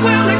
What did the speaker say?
will